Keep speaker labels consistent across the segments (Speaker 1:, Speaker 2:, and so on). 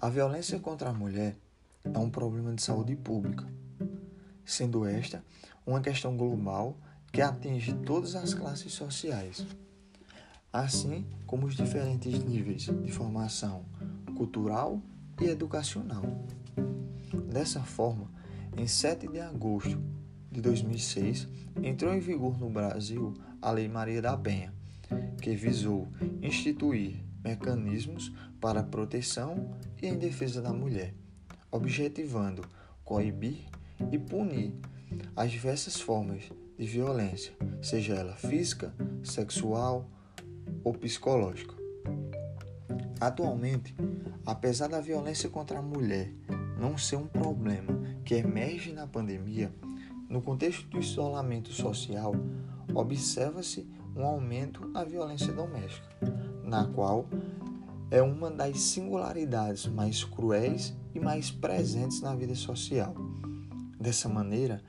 Speaker 1: A violência contra a mulher é um problema de saúde pública, sendo esta uma questão global que atinge todas as classes sociais, assim como os diferentes níveis de formação cultural e educacional. Dessa forma, em 7 de agosto de 2006, entrou em vigor no Brasil a Lei Maria da Penha, que visou instituir mecanismos para proteção e em defesa da mulher, objetivando coibir e punir as diversas formas de violência, seja ela física, sexual ou psicológica. Atualmente, apesar da violência contra a mulher não ser um problema que emerge na pandemia, no contexto do isolamento social, observa-se um aumento na violência doméstica, na qual é uma das singularidades mais cruéis e mais presentes na vida social. Dessa maneira,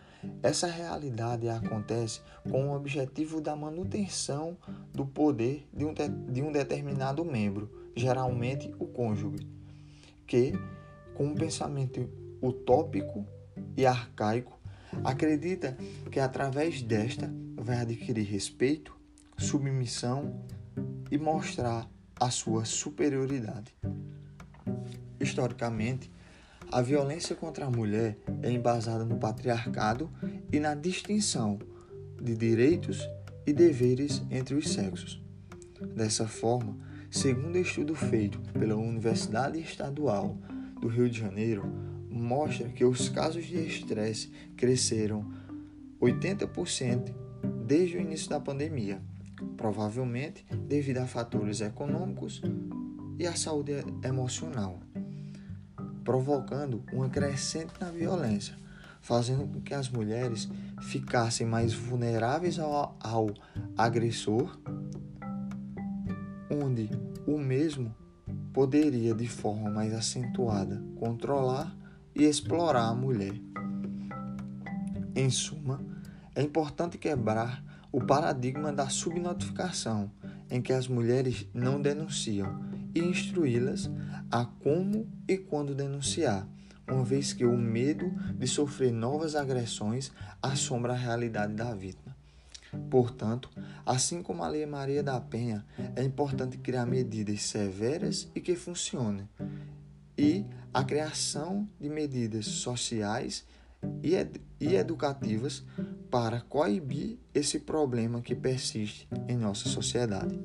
Speaker 1: essa realidade acontece com o objetivo da manutenção do poder de um, de, um determinado membro, geralmente o cônjuge, que, com um pensamento utópico e arcaico, acredita que através desta vai adquirir respeito, submissão e mostrar a sua superioridade. Historicamente, a violência contra a mulher é embasada no patriarcado e na distinção de direitos e deveres entre os sexos. Dessa forma, segundo estudo feito pela Universidade Estadual do Rio de Janeiro, mostra que os casos de estresse cresceram 80% desde o início da pandemia, provavelmente devido a fatores econômicos e à saúde emocional, provocando uma crescente na violência, fazendo com que as mulheres ficassem mais vulneráveis ao, ao agressor, onde o mesmo poderia de forma mais acentuada controlar e explorar a mulher. Em suma, é importante quebrar o paradigma da subnotificação, em que as mulheres não denunciam, e instruí-las a como e quando denunciar, uma vez que o medo de sofrer novas agressões assombra a realidade da vítima. Portanto, assim como a Lei Maria da Penha, é importante criar medidas severas e que funcionem, e a criação de medidas sociais e, ed e educativas para coibir esse problema que persiste em nossa sociedade.